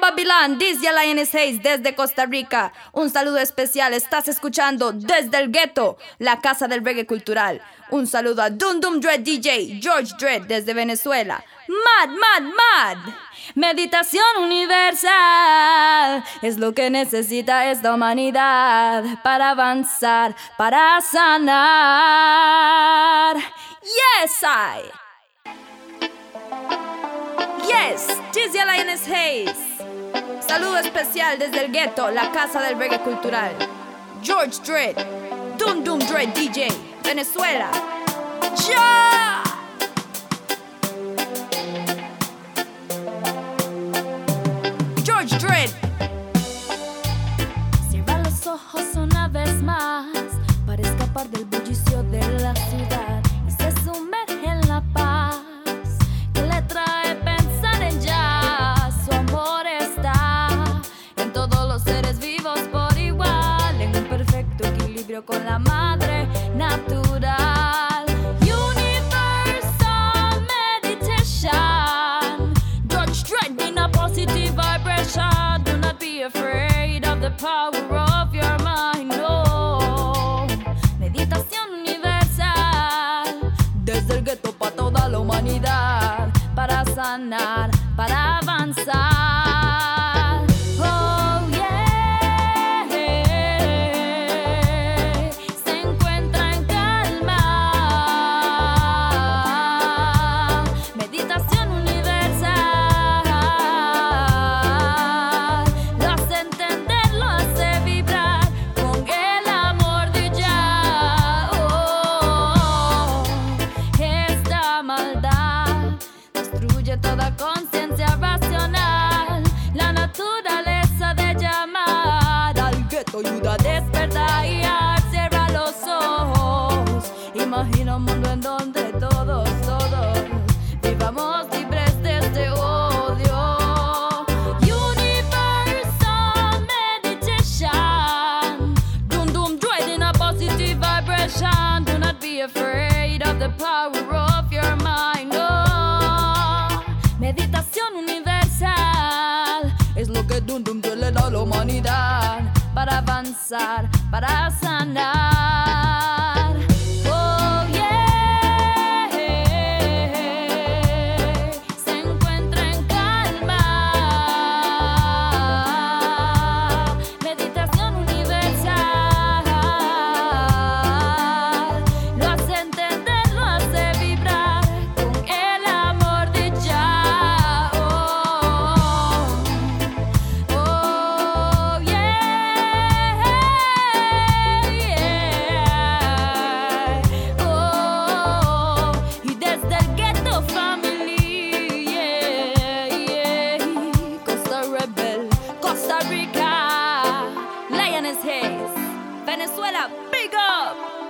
Babylon, Babylon, dice Lioness Hayes desde Costa Rica. Un saludo especial, estás escuchando desde el gueto, la casa del reggae cultural. Un saludo a Dum Dum Dread DJ, George Dread desde Venezuela. Mad, mad, mad. Meditación universal es lo que necesita esta humanidad para avanzar, para sanar. Yes, I. Yes, Dizzy Lioness Hayes. Saludo especial desde el gueto, la casa del reggae cultural. George Dredd, Doom Doom Dread DJ, Venezuela. ¡Ya! George Dredd. Con la madre natural. Universal meditation. George Dredd in a positive vibration. Do not be afraid of the power of your mind. No. Meditación universal. Desde el gueto para toda la humanidad. Para sanar, para avanzar. Toda conciencia racional. La naturaleza de llamar al gueto ayuda a despertar y a cerrar los ojos. Imagina un mundo en donde todos, todos vivamos libres de este odio. Universal meditation. Doom doom dread in a positive vibration. Do not be afraid of the power para avanzar, para sanar. Venezuela, big up.